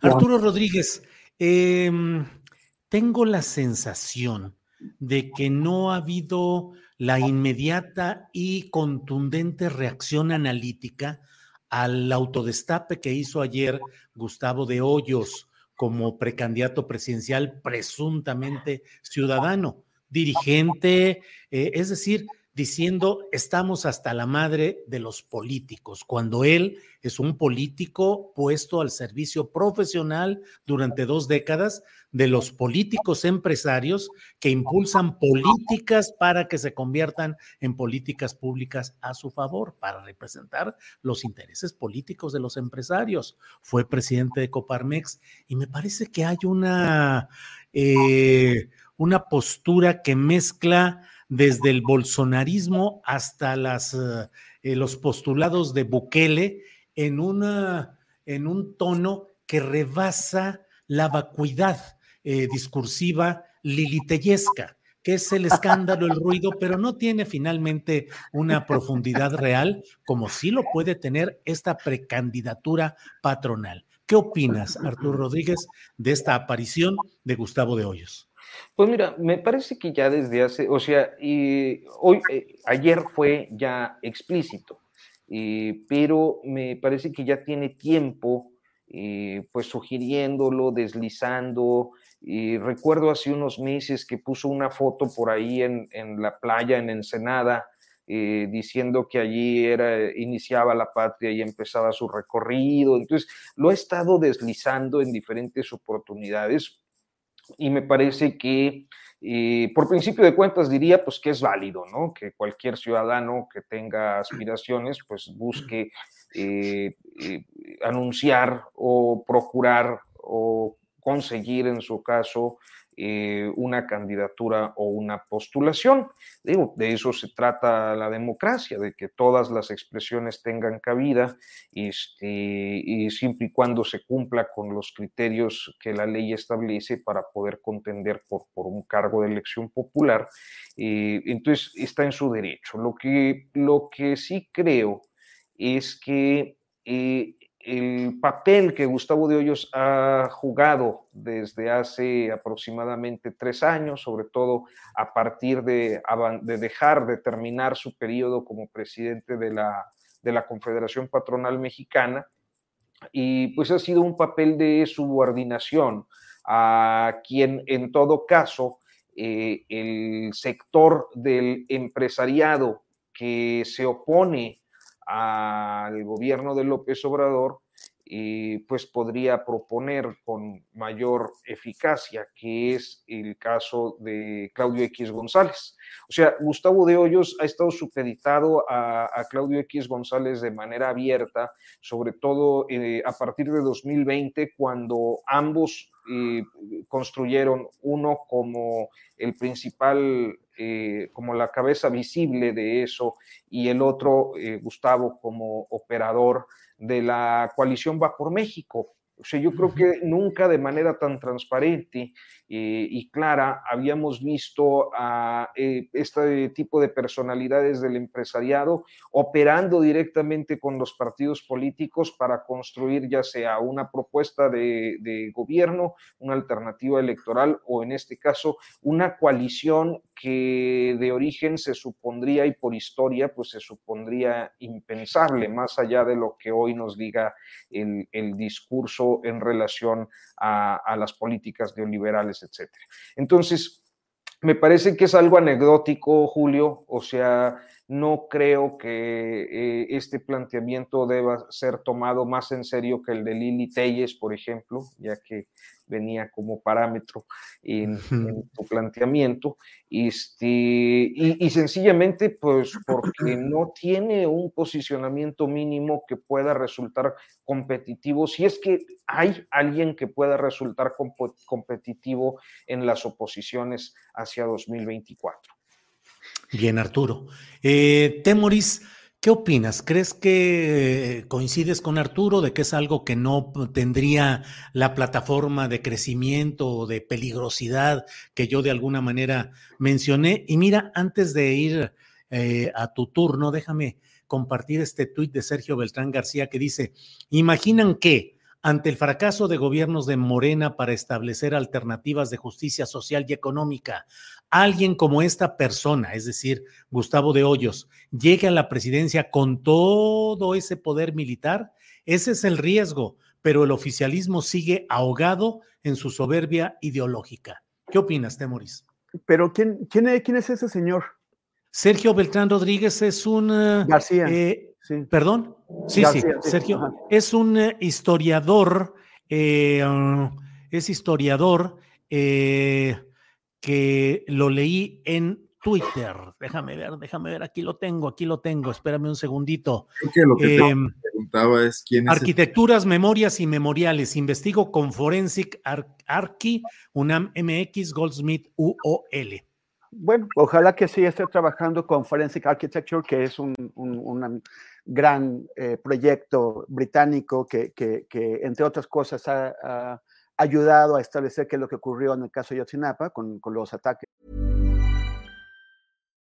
Arturo Rodríguez, em, tengo la sensación de que no ha habido la inmediata y contundente reacción analítica al autodestape que hizo ayer Gustavo de Hoyos como precandidato presidencial presuntamente ciudadano, dirigente, eh, es decir, diciendo estamos hasta la madre de los políticos, cuando él es un político puesto al servicio profesional durante dos décadas de los políticos empresarios que impulsan políticas para que se conviertan en políticas públicas a su favor, para representar los intereses políticos de los empresarios. Fue presidente de Coparmex y me parece que hay una, eh, una postura que mezcla desde el bolsonarismo hasta las, eh, eh, los postulados de Bukele en, un tono que rebasa la vacuidad eh, discursiva liliteyesca, que es el escándalo, el ruido, pero no tiene finalmente una profundidad real, como sí lo puede tener esta precandidatura patronal. ¿Qué opinas, Arturo Rodríguez, de esta aparición de Gustavo de Hoyos? Pues mira, me parece que ya desde hace, o sea, hoy, eh, ayer fue ya explícito, eh, pero me parece que ya tiene tiempo, eh, pues sugiriéndolo, deslizando. Recuerdo hace unos meses que puso una foto por ahí en, en la playa, en Ensenada, diciendo que allí era, iniciaba la patria y empezaba su recorrido. Entonces, lo ha estado deslizando en diferentes oportunidades y me parece que eh, por principio de cuentas diría pues que es válido, ¿no? Que cualquier ciudadano que tenga aspiraciones pues busque eh, eh, anunciar o procurar o conseguir en su caso eh, una candidatura o una postulación. Digo, de eso se trata la democracia, de que todas las expresiones tengan cabida este, y siempre y cuando se cumpla con los criterios que la ley establece para poder contender por, un cargo de elección popular. Eh, entonces, está en su derecho. Lo que, lo que sí creo es que eh, el papel que Gustavo de Hoyos ha jugado desde hace aproximadamente tres años, sobre todo a partir de, dejar de terminar su periodo como presidente de la, de la Confederación Patronal Mexicana, y pues ha sido un papel de subordinación a quien en todo caso eh, el sector del empresariado que se opone al gobierno de López Obrador, pues podría proponer con mayor eficacia, que es el caso de Claudio X González. O sea, Gustavo de Hoyos ha estado supeditado a, Claudio X González de manera abierta, sobre todo eh, a partir de 2020, cuando ambos eh, construyeron uno como el principal eh, como la cabeza visible de eso y el otro, Gustavo, como operador de la coalición Va por México, O sea, yo creo que nunca de manera tan transparente eh, y clara habíamos visto a eh, este tipo de personalidades del empresariado operando directamente con los partidos políticos para construir ya sea una propuesta de, gobierno, una alternativa electoral o en este caso una coalición que de origen se supondría y por historia pues se supondría impensable, más allá de lo que hoy nos diga el, discurso en relación a, a las políticas neoliberales, etc. Entonces, me parece que es algo anecdótico, Julio, o sea, no creo que eh, este planteamiento deba ser tomado más en serio que el de Lili Telles, por ejemplo, ya que venía como parámetro en, tu planteamiento, este, y, sencillamente pues porque no tiene un posicionamiento mínimo que pueda resultar competitivo, si es que hay alguien que pueda resultar competitivo en las oposiciones hacia 2024. Bien, Arturo. Eh, Temoris, ¿qué opinas? ¿Crees que coincides con Arturo de que es algo que no tendría la plataforma de crecimiento o de peligrosidad que yo de alguna manera mencioné? Y mira, antes de ir eh, a tu turno, déjame compartir este tuit de Sergio Beltrán García que dice, imaginan que ante el fracaso de gobiernos de Morena para establecer alternativas de justicia social y económica, alguien como esta persona, es decir, Gustavo de Hoyos, llegue a la presidencia con todo ese poder militar, ese es el riesgo, pero el oficialismo sigue ahogado en su soberbia ideológica. ¿Qué opinas, Temoris? Pero ¿quién, quién, es, quién es ese señor? Sergio Beltrán Rodríguez es un... Eh, García. Eh, ¿Perdón? Sí, sí, Sergio. Es un eh, historiador, eh, es historiador que lo leí en Twitter. Déjame ver, déjame ver, aquí lo tengo, aquí lo tengo, espérame un segundito. lo que em, preguntaba es quién es. Arquitecturas, memorias y memoriales. Investigo con Forensic Archi, UNAM MX, Goldsmith UOL. Bueno, ojalá que sí esté trabajando con Forensic Architecture, que es un, gran eh, proyecto británico que, entre otras cosas, ha, ha, ayudado a establecer qué es lo que ocurrió en el caso de Yotzinapa con, con los ataques.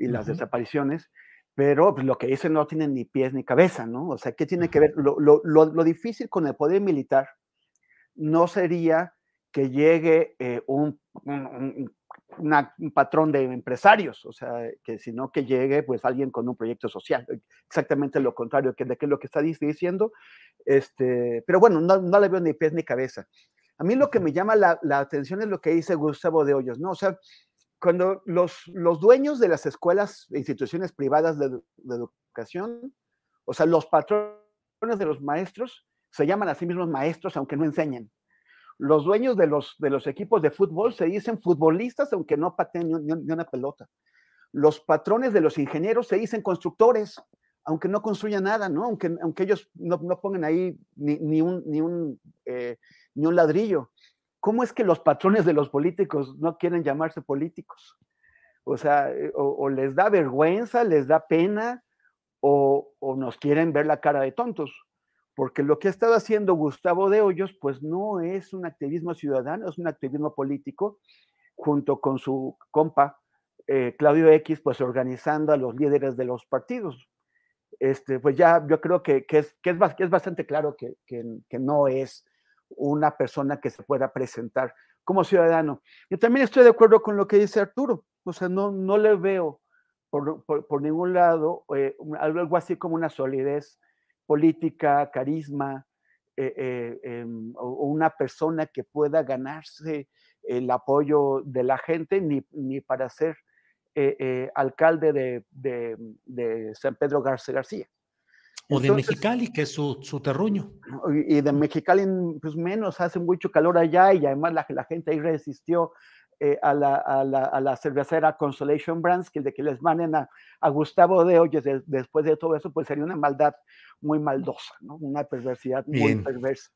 Y las desapariciones, pero pues, lo que dicen no tienen ni pies ni cabeza, ¿no? O sea, ¿qué tiene que ver? Lo, lo, lo, lo difícil con el poder militar no sería que llegue eh, un, un, un un patrón de empresarios, o sea, que sino que llegue pues alguien con un proyecto social, exactamente lo contrario que de qué es lo que está diciendo, este, pero bueno, no, no le veo ni pies ni cabeza. A mí lo que me llama la, la, atención es lo que dice Gustavo de Hoyos, ¿no? O sea, cuando los, los dueños de las escuelas e instituciones privadas de, educación, o sea, los patrones de los maestros, se llaman a sí mismos maestros aunque no enseñen los dueños de los, de los equipos de fútbol se dicen futbolistas aunque no pateen ni, ni, una pelota. Los patrones de los ingenieros se dicen constructores, aunque no construyan nada, ¿no? Aunque, aunque ellos no, no pongan ahí ni, ni un, ni, un, eh, ni un ladrillo. ¿Cómo es que los patrones de los políticos no quieren llamarse políticos? O sea, eh, o, les da vergüenza, les da pena, o, o nos quieren ver la cara de tontos porque lo que ha estado haciendo Gustavo de Hoyos, pues no es un activismo ciudadano, es un activismo político, junto con su compa eh, Claudio X, pues organizando a los líderes de los partidos. este, pues ya yo creo que, que, es, que, es, que es bastante claro que no es una persona que se pueda presentar como ciudadano. Yo también estoy de acuerdo con lo que dice Arturo, o sea, no, no le veo por, por, ningún lado eh, algo así como una solidez política, carisma, eh, eh, em, o una persona que pueda ganarse el apoyo de la gente, ni, ni para ser alcalde de, de, de, San Pedro García García. O de Mexicali, que es su, su, terruño. Y de Mexicali, pues menos, hace mucho calor allá y además la, la gente ahí resistió eh, a, la, a, la, a, la, cervecera Consolation Brands, que de que les manden a, a Gustavo de Hoyos de, después de todo eso, pues sería una maldad muy maldosa, ¿no? Una perversidad Bien. muy perversa.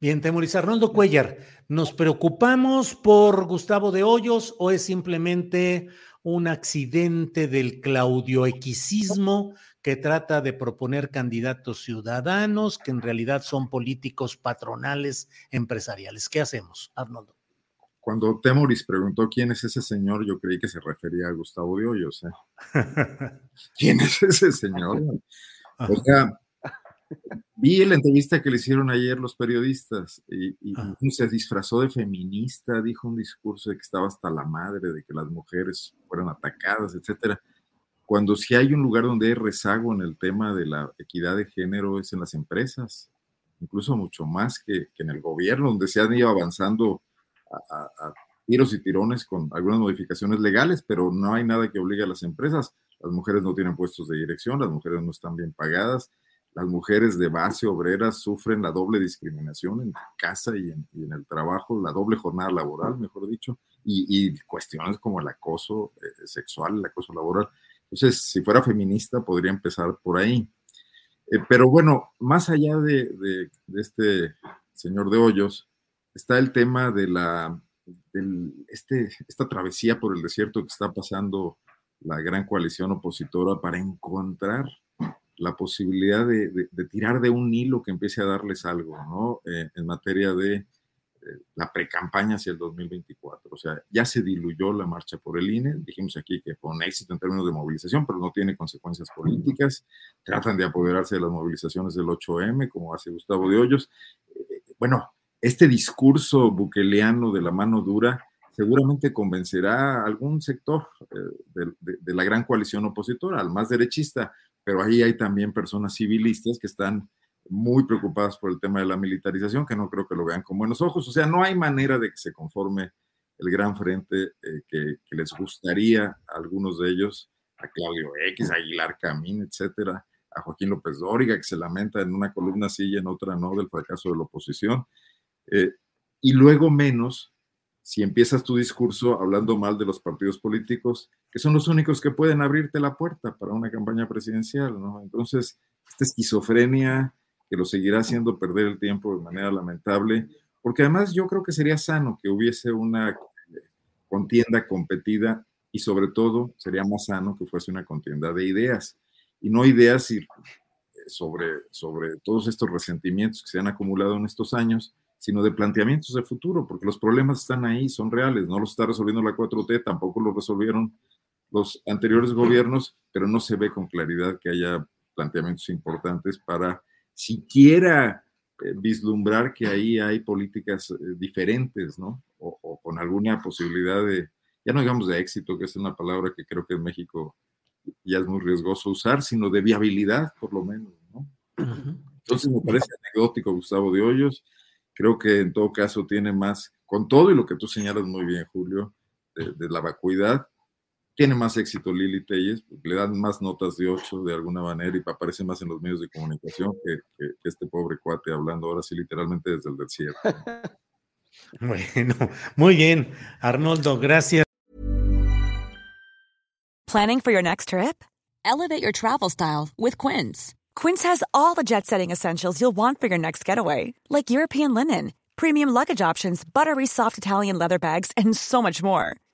Bien, Temoris Arnoldo Cuellar, ¿nos preocupamos por Gustavo de Hoyos o es simplemente un accidente del claudioequisismo que trata de proponer candidatos ciudadanos que en realidad son políticos patronales empresariales. ¿Qué hacemos, Arnoldo? Cuando Temoris preguntó quién es ese señor, yo creí que se refería a Gustavo de Hoyos. ¿eh? ¿Quién es ese señor? O sea, vi la entrevista que le hicieron ayer los periodistas y, y se disfrazó de feminista, dijo un discurso de que estaba hasta la madre, de que las mujeres fueran atacadas, etcétera cuando si hay un lugar donde hay rezago en el tema de la equidad de género es en las empresas, incluso mucho más que, en el gobierno, donde se han ido avanzando a, tiros y tirones con algunas modificaciones legales, pero no hay nada que obligue a las empresas. Las mujeres no tienen puestos de dirección, las mujeres no están bien pagadas, las mujeres de base obreras sufren la doble discriminación en casa y en, el trabajo, la doble jornada laboral, mejor dicho, y, y cuestiones como el acoso eh, sexual, el acoso laboral. Entonces, si fuera feminista, podría empezar por ahí. Eh, pero bueno, más allá de, este señor de Hoyos, está el tema de la, este, esta travesía por el desierto que está pasando la gran coalición opositora para encontrar la posibilidad de, de tirar de un hilo que empiece a darles algo, ¿no? Eh, en materia de la precampaña hacia el 2024. O sea, ya se diluyó la marcha por el INE. Dijimos aquí que fue un éxito en términos de movilización, pero no tiene consecuencias políticas. Tratan de apoderarse de las movilizaciones del 8M, como hace Gustavo de Hoyos. Eh, bueno, este discurso buqueleano de la mano dura seguramente convencerá a algún sector eh, de, de, de, la gran coalición opositora, al más derechista, pero ahí hay también personas civilistas que están muy preocupadas por el tema de la militarización, que no creo que lo vean con buenos ojos. O sea, no hay manera de que se conforme el gran frente eh, que, les gustaría a algunos de ellos, a Claudio X, a Aguilar Camín, etcétera, a Joaquín López Dóriga, que se lamenta en una columna sí y en otra no del fracaso de la oposición. Eh, y luego menos si empiezas tu discurso hablando mal de los partidos políticos, que son los únicos que pueden abrirte la puerta para una campaña presidencial, ¿no? Entonces, esta esquizofrenia, que lo seguirá haciendo perder el tiempo de manera lamentable, porque además yo creo que sería sano que hubiese una contienda competida y sobre todo sería más sano que fuese una contienda de ideas y no ideas sobre, sobre todos estos resentimientos que se han acumulado en estos años, sino de planteamientos de futuro, porque los problemas están ahí, son reales, no los está resolviendo la 4T, tampoco los resolvieron los anteriores gobiernos, pero no se ve con claridad que haya planteamientos importantes para siquiera eh, vislumbrar que ahí hay políticas eh, diferentes, ¿no? O, o, con alguna posibilidad de, ya no digamos de éxito, que es una palabra que creo que en México ya es muy riesgoso usar, sino de viabilidad, por lo menos, ¿no? Entonces me parece anecdótico Gustavo de Hoyos, creo que en todo caso tiene más, con todo y lo que tú señalas muy bien, Julio, de, de la vacuidad, tiene más éxito Lili Telles, le dan más notas de 8 de alguna manera y aparece más en los medios de comunicación que, que, que este pobre cuate hablando ahora sí literalmente desde el desierto. bueno, muy bien, Arnoldo, gracias. Planning for your next trip? Elevate your travel style with Quince. Quince has all the jet-setting essentials you'll want for your next getaway, like European linen, premium luggage options, buttery soft Italian leather bags, and so much more.